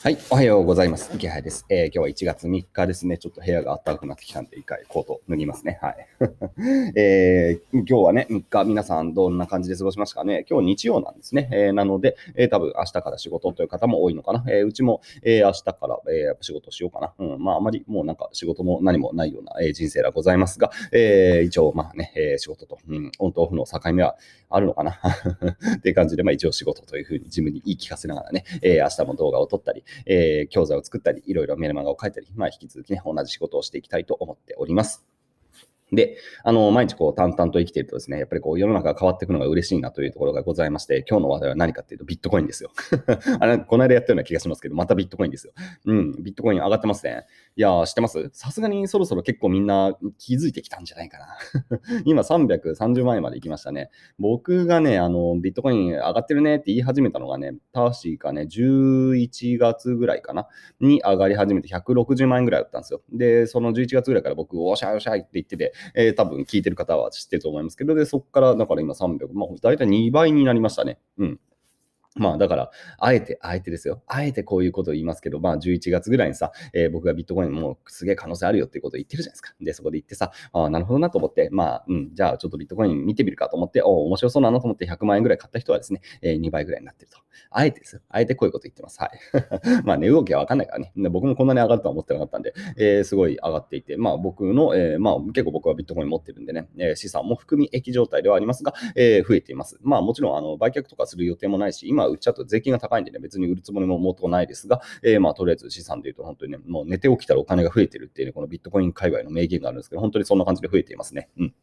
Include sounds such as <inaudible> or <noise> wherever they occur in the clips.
はい、おはようございます。池原です、えー、今日は1月3日ですね。ちょっと部屋が暖かくなってきたんで、一回コート脱ぎますね。はい。<laughs> えー、今日はね、3日、皆さんどんな感じで過ごしましたかね？今日日曜なんですね。えー、なので、えー、多分明日から仕事という方も多いのかな。えー、うちも、えー、明日から、えー、仕事しようかな。うん、まあ、あまりもうなんか仕事も何もないような、えー、人生がございますが、えー、一応、まあね、えー、仕事と、うん、オンとオフの境目はあるのかな？<laughs> っていう感じで、まあ一応仕事というふうに自分に言い聞かせながらね、えー、明日も動画を撮ったり、えー、教材を作ったり、いろいろメルマガを書いたり、まあ、引き続きね、同じ仕事をしていきたいと思っております。で、あの、毎日こう淡々と生きているとですね、やっぱりこう世の中が変わっていくのが嬉しいなというところがございまして、今日の話題は何かっていうとビットコインですよ。<laughs> あれ、この間やったような気がしますけど、またビットコインですよ。うん、ビットコイン上がってますね。いや知ってます？さすがにそろそろ結構みんな気づいてきたんじゃないかな。<laughs> 今330万円まで行きましたね。僕がね、あの、ビットコイン上がってるねって言い始めたのがね、確かね、11月ぐらいかな、に上がり始めて160万円ぐらいだったんですよ。で、その11月ぐらいから僕、おしゃおしゃって言ってて、えー、多分聞いてる方は知ってると思いますけど、で、そこから、だから今300、まあ、大体2倍になりましたね。うん。<laughs> まあだから、あえて、あえてですよ。あえてこういうことを言いますけど、まあ11月ぐらいにさ、えー、僕がビットコインもうすげえ可能性あるよっていうことを言ってるじゃないですか。で、そこで言ってさ、ああ、なるほどなと思って、まあ、うん、じゃあちょっとビットコイン見てみるかと思って、おお面白そうなのと思って100万円ぐらい買った人はですね、えー、2倍ぐらいになってると。あえてですよ。あえてこういうこと言ってます。はい。<laughs> まあ値、動きはわかんないからね。僕もこんなに上がるとは思ってなかったんで、えー、すごい上がっていて、まあ僕の、えー、まあ結構僕はビットコイン持ってるんでね、えー、資産も含み益状態ではありますが、えー、増えています。まあもちろん、あの、売却とかする予定もないし、今売っちゃうと税金が高いんでね、別に売るつもりももとないですが、えー、まあ、とりあえず資産で言うと本当にね、もう寝て起きたらお金が増えてるっていう、ね、このビットコイン界隈の名言があるんですけど、本当にそんな感じで増えていますね。うん。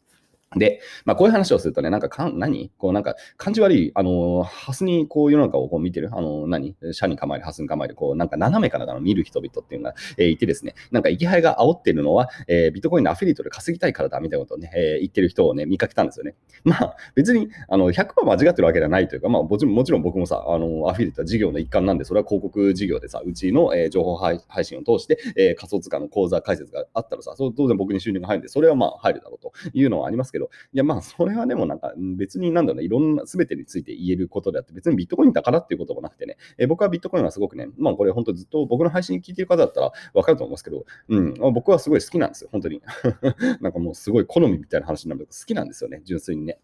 で、まあ、こういう話をするとね、なんかかん、何？こうなんか、感じ悪い、あの、ハスにこう世の中をこう見てる、あの、何？社に構える、ハスに構える、こうなんか斜めからの見る人々っていうのが、えー、いてですね、なんか生きがいが煽ってるのは、えー、ビットコインのアフィリエイトで稼ぎたいからだみたいなことをね、えー、言ってる人をね、見かけたんですよね。<laughs> まあ、別に、あの、100%間違ってるわけではないというか、まあ、もちろんもちろん僕もさ、あの、アフィリエイトは事業の一環なんで、それは広告事業でさ、うちの、えー、情報配信を通して、えー、仮想通貨の口座開設があったらさ、そう当然僕に収入が入るんで、それはまあ入るだろうというのはありますけど、いや、まあ、それはでもなんか別になんだろうね、いろんなすべてについて言えることであって、別にビットコインだからっていうこともなくてね、え僕はビットコインはすごくね、まあこれ本当ずっと僕の配信聞いてる方だったらわかると思うんですけど、うん、僕はすごい好きなんですよ、本当に。<laughs> なんかもうすごい好みみたいな話になるけど好きなんですよね、純粋にね。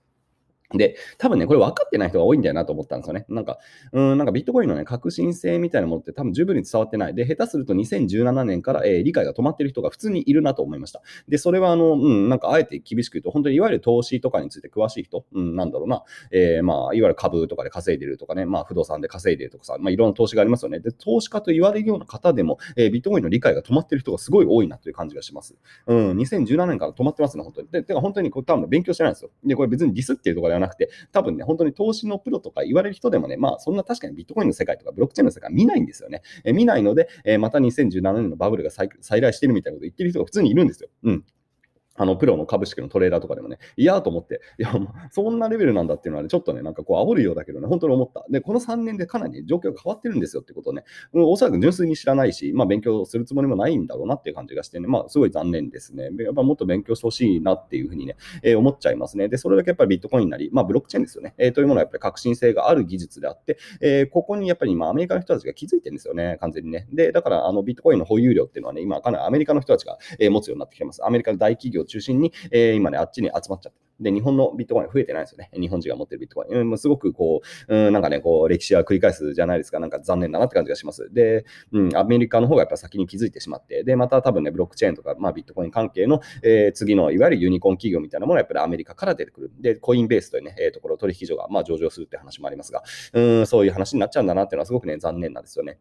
で、多分ね、これ分かってない人が多いんだよなと思ったんですよね。なんか、うん、なんかビットコインのね、革新性みたいなものって多分十分に伝わってない。で、下手すると2017年から、えー、理解が止まってる人が普通にいるなと思いました。で、それはあの、うん、なんかあえて厳しく言うと、本当にいわゆる投資とかについて詳しい人、うん、なんだろうな、えー、まあ、いわゆる株とかで稼いでるとかね、まあ、不動産で稼いでるとかさ、まあ、いろんな投資がありますよね。で、投資家と言われるような方でも、えー、ビットコインの理解が止まってる人がすごい多いなという感じがします。うん、2017年から止まってますね、本当に。で、てか本当にこう多分勉強してないんですよ。で、これ別にディスっていうところでなくて、多分ね、本当に投資のプロとか言われる人でもね、まあそんな確かにビットコインの世界とかブロックチェーンの世界見ないんですよね。え見ないので、えまた2017年のバブルが再来してるみたいなこと言ってる人が普通にいるんですよ。うん。あの、プロの株式のトレーダーとかでもね、いやーと思って、いや、そんなレベルなんだっていうのはね、ちょっとね、なんかこう、煽るようだけどね、本当に思った。で、この3年でかなり状況が変わってるんですよってことをね、うん、おそらく純粋に知らないし、まあ、勉強するつもりもないんだろうなっていう感じがしてね、まあ、すごい残念ですね。やっぱもっと勉強してほしいなっていうふうにね、えー、思っちゃいますね。で、それだけやっぱりビットコインなり、まあ、ブロックチェーンですよね、えー、というものはやっぱり革新性がある技術であって、えー、ここにやっぱり今、アメリカの人たちが気づいてるんですよね、完全にね。で、だから、あの、ビットコインの保有量っていうのはね、今、かなりアメリカの人たちが、え持つようになってきてます。アメリカの大企業中心に、えー、今ね、あっちに集まっちゃって。で、日本のビットコイン増えてないですよね。日本人が持ってるビットコイン。うん、すごくこう、うん、なんかね、こう、歴史は繰り返すじゃないですか。なんか残念だなって感じがします。で、うん、アメリカの方がやっぱ先に気づいてしまって、で、また多分ね、ブロックチェーンとか、まあ、ビットコイン関係の、えー、次のいわゆるユニコーン企業みたいなものはやっぱりアメリカから出てくる。で、コインベースというね、えー、ところ、取引所が、まあ、上場するって話もありますが、うん、そういう話になっちゃうんだなっていうのはすごくね、残念なんですよね。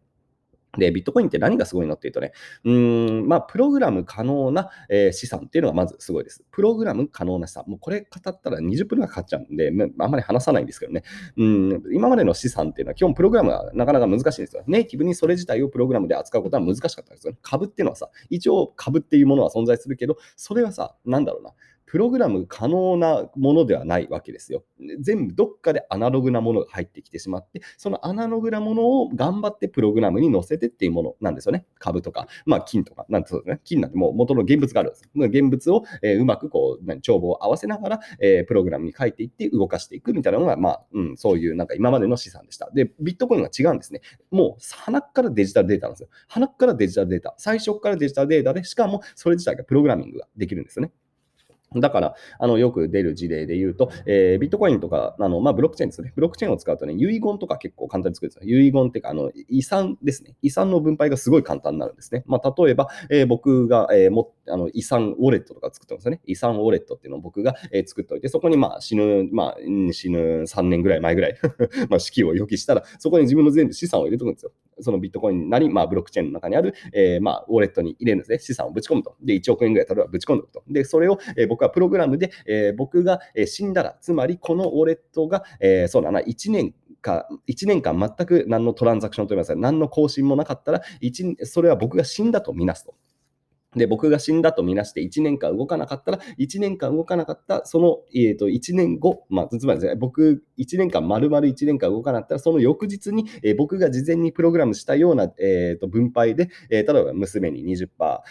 で、ビットコインって何がすごいのっていうとね、うん、まあ、プログラム可能な、えー、資産っていうのがまずすごいです。プログラム可能な資産。もうこれ語ったら20分がかかっちゃうんで、あんまり話さないんですけどね。うん、今までの資産っていうのは基本プログラムはなかなか難しいんですよ。ネイティブにそれ自体をプログラムで扱うことは難しかったんですよね。株っていうのはさ、一応株っていうものは存在するけど、それはさ、なんだろうな。プログラム可能なものではないわけですよ。全部どっかでアナログなものが入ってきてしまって、そのアナログなものを頑張ってプログラムに載せてっていうものなんですよね。株とか、まあ金とか、なんてそうですね。金なんてもう元の現物があるんです。現物を、え、うまくこう、帳簿を合わせながら、え、プログラムに書いていって動かしていくみたいなのが、まあ、うん、そういうなんか今までの資産でした。で、ビットコインは違うんですね。もう、鼻からデジタルデータなんですよ。鼻からデジタルデータ。最初からデジタルデータで、しかもそれ自体がプログラミングができるんですよね。だから、あの、よく出る事例で言うと、えー、ビットコインとか、あの、まあ、ブロックチェーンですね。ブロックチェーンを使うとね、遺言とか結構簡単に作るんですよ。遺言っていうか、あの、遺産ですね。遺産の分配がすごい簡単になるんですね。まあ、例えば、えー、僕が、えー、もあの遺産ウォレットとか作ってますよね。遺産ウォレットっていうのを僕が、えー、作っておいて、そこにまあ死ぬ、まあ死ぬ3年ぐらい前ぐらい <laughs> まあ死期を予期したら、そこに自分の全部資産を入れておくんですよ。そのビットコインなり、まあブロックチェーンの中にある、えー、まあウォレットに入れるんですね。資産をぶち込むと。で、1億円ぐらい例えばぶち込んでおくと。で、それを、えー、僕はプログラムで、えー、僕が、死んだら、つまりこのウォレットが、えー、そうだな、1年か1年間全く何のトランザクションといいますか、何の更新もなかったら、それは僕が死んだとみなすと。で、僕が死んだとみなして1年間動かなかったら、1年間動かなかった、その、えー、と1年後、まあ、つまりね、僕、1年間、丸々1年間動かなかったら、その翌日に、えー、僕が事前にプログラムしたような、えー、と分配で、えー、例えば娘に20%、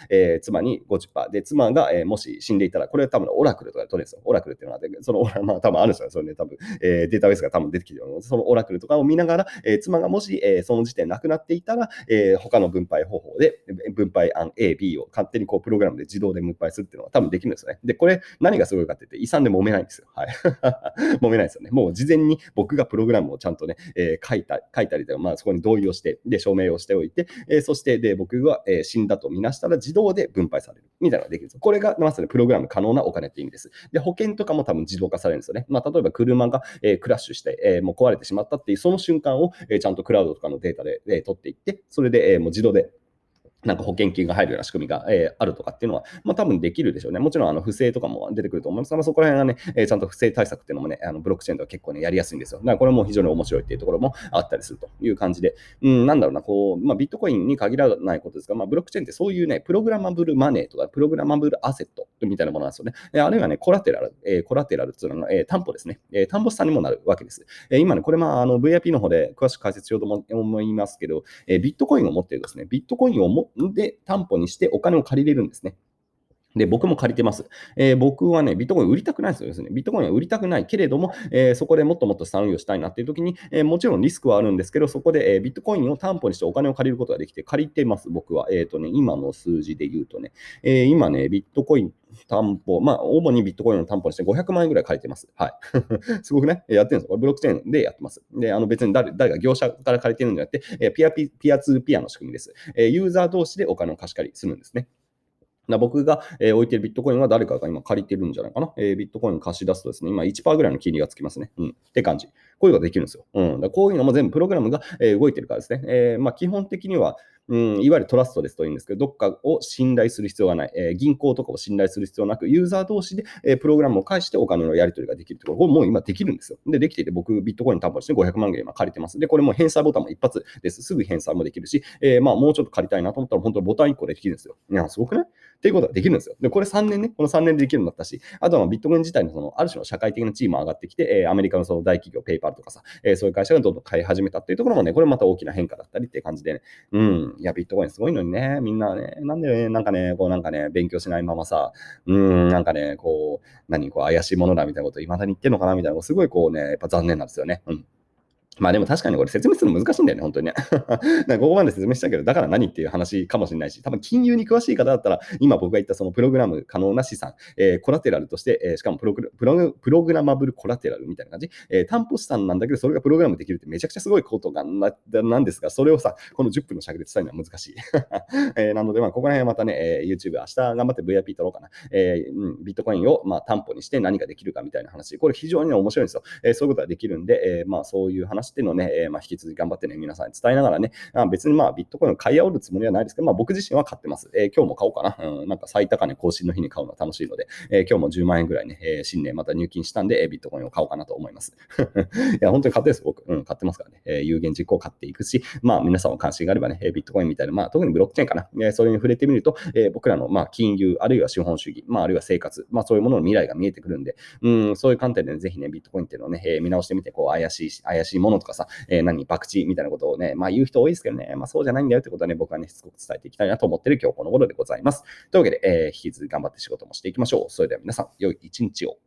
えー、妻に50%、で、妻が、えー、もし死んでいたら、これは多分オラクルとかで取れるんですよ。オラクルっていうのは、そのオラ、<laughs> まあ、多分あるんですよ。それね、多分、えー、データベースが多分出てきてるので、そのオラクルとかを見ながら、えー、妻がもし、えー、その時点亡くなっていたら、えー、他の分配方法で、分配案 A、B を簡単勝手にこうプログラムで自動で分配するっていうのは多分できるんですよね。で、これ何がすごいかって言って、遺産で揉めないんですよ。はい。<laughs> 揉めないですよね。もう事前に僕がプログラムをちゃんとね、えー、書いた、書いたりとか、まあそこに同意をして、で、証明をしておいて、えー、そして、で、僕が、えー、死んだとみなしたら自動で分配される。みたいなのができるんですよ。これがまさにプログラム可能なお金って意味です。で、保険とかも多分自動化されるんですよね。まあ例えば車が、えー、クラッシュして、えー、もう壊れてしまったっていうその瞬間を、えー、ちゃんとクラウドとかのデータで、えー、取っていって、それで、えー、もう自動でなんか保険金が入るような仕組みが、えー、あるとかっていうのは、まあ多分できるでしょうね。もちろんあの不正とかも出てくると思いますが、そこら辺はね、えー、ちゃんと不正対策っていうのもね、あのブロックチェーンでは結構ね、やりやすいんですよ。だからこれも非常に面白いっていうところもあったりするという感じで、うん、なんだろうな、こう、まあビットコインに限らないことですが、まあブロックチェーンってそういうね、プログラマブルマネーとか、プログラマブルアセットみたいなものなんですよね。えあるいはね、コラテラル、えー、コラテラルっていうのは、えー、担保ですね。えー、担保資産にもなるわけです。えー、今ね、これまああの VIP の方で詳しく解説しようと思いますけど、えー、ビットコインを持っているですね、ビットコインをで担保保にしてお金を借りれるんですね。で、僕も借りてます。えー、僕はね、ビットコイン売りたくないですよ。ですね。ビットコインは売りたくないけれども、えー、そこでもっともっと資産運用したいなっていう時に、えー、もちろんリスクはあるんですけど、そこで、えビットコインを担保にしてお金を借りることができて、借りてます、僕は。えっ、とね、今の数字で言うとね、え今ね、ビットコイン担保、まあ、主にビットコインを担保にして500万円ぐらい借りてます。はい。<laughs> すごくね、やってるんですよ。ブロックチェーンでやってます。で、あの別に誰誰が業者から借りてるんじゃなくて、えピアピピアツーピアの仕組みです。えユーザー同士でお金を貸し借りするんですね。僕が、えー、置いてるビットコインは誰かが今借りてるんじゃないかな。えー、ビットコイン貸し出すとですね、今1%ぐらいの金利がつきますね。うん。って感じ。こういうのができるんですよ。うん。だこういうのも全部プログラムが、えー、動いてるからですね。えー、まあ、基本的には、うん、いわゆるトラストレスというんですけど、どっかを信頼する必要がない、えー、銀行とかを信頼する必要なく、ユーザー同士で、えー、プログラムを介してお金のやり取りができるってころ、もう今できるんですよ。で、できていて、僕、ビットコイン担保して500万円今借りてます。で、これも返済ボタンも一発です。すぐ返済もできるし、えー、まあ、もうちょっと借りたいなと思ったら、本当にボタン1個でできるんですよ。いや、すごくない？っていうことができるんですよ。で、これ3年ね、この3年でできるようになったし、あとはビットコイン自体のその、ある種の社会的な地位も上がってきて、えー、アメリカのその大企業、ペイパルとかさ、えー、そういう会社がどんどん買い始めたっていうところもね、これまた大きな変化だったりっていう感じでね、うん、いや、ビットコインすごいのにね、みんなね、なんでね、なんかね、こうなんかね、勉強しないままさ、うん、なんかね、こう、何、こう怪しいものだみたいなこといまだに言ってんのかなみたいなすごいこうね、やっぱ残念なんですよね。うん。まあでも確かにこれ説明するの難しいんだよね、本当にね。<laughs> ここまで説明したけど、だから何っていう話かもしれないし、多分金融に詳しい方だったら、今僕が言ったそのプログラム可能な資産、えー、コラテラルとして、えー、しかもプログプロプログラマブルコラテラルみたいな感じ、えー、担保資産なんだけど、それがプログラムできるってめちゃくちゃすごいことがななんですが、それをさ、この10分の尺で伝えるのは難しい。<laughs> えー、なので、まあ、ここら辺はまたね、えー、YouTube 明日頑張って VIP 取ろうかな。えーうん、ビットコインを、まあ、担保にして何ができるかみたいな話、これ非常に面白いんですよ。えー、そういうことができるんで、えー、まあ、そういう話っていうのをね、えー、まあ、引き続き頑張ってね、皆さんに伝えながらね、あ別にまあビットコインを買い煽るつもりはないですけど、まあ、僕自身は買ってます。えー、今日も買おうかな。うん、なんか最高値更新の日に買うのは楽しいので、えー、今日も10万円ぐらいね、え、新年また入金したんで、えビットコインを買おうかなと思います。<laughs> いや、本当に買ってです、僕。うん、買ってますからね。え有言実行買っていくし、まあ、皆さんも関心があればね、ビットコインみたいな、まあ、特にブロックチェーンかな。えそれに触れてみると、え僕らの、まあ、金融、あるいは資本主義、まあ、あるいは生活、まあ、そういうものの未来が見えてくるんで、うん、そういう観点で、ね、ぜひね、ビットコインっていうのをね、え見直してみて、こう、怪しい、怪しいものとかさ、え何、博打みたいなことをね、まあ、言う人多いですけどね、まあ、そうじゃないんだよってことはね、僕はね、しつこく伝えていきたいなと思ってる今日この頃でございます。というわけで、えー、引き続き頑張って仕事もしていきましょう。それでは皆さん、良い一日を。